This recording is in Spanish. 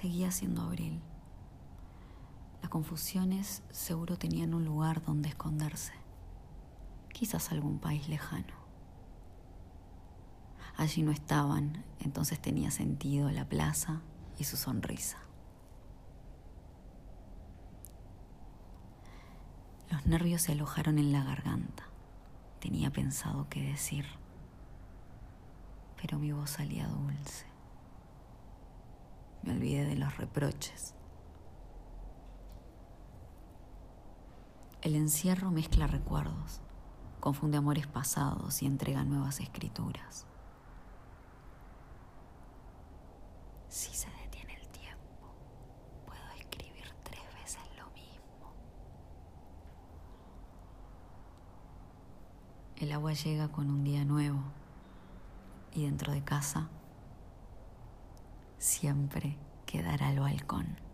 Seguía siendo abril. Las confusiones seguro tenían un lugar donde esconderse. Quizás algún país lejano. Allí no estaban, entonces tenía sentido la plaza y su sonrisa. Los nervios se alojaron en la garganta. Tenía pensado qué decir, pero mi voz salía dulce. Me olvidé de los reproches. El encierro mezcla recuerdos, confunde amores pasados y entrega nuevas escrituras. Si se detiene el tiempo, puedo escribir tres veces lo mismo. El agua llega con un día nuevo y dentro de casa siempre quedará el balcón.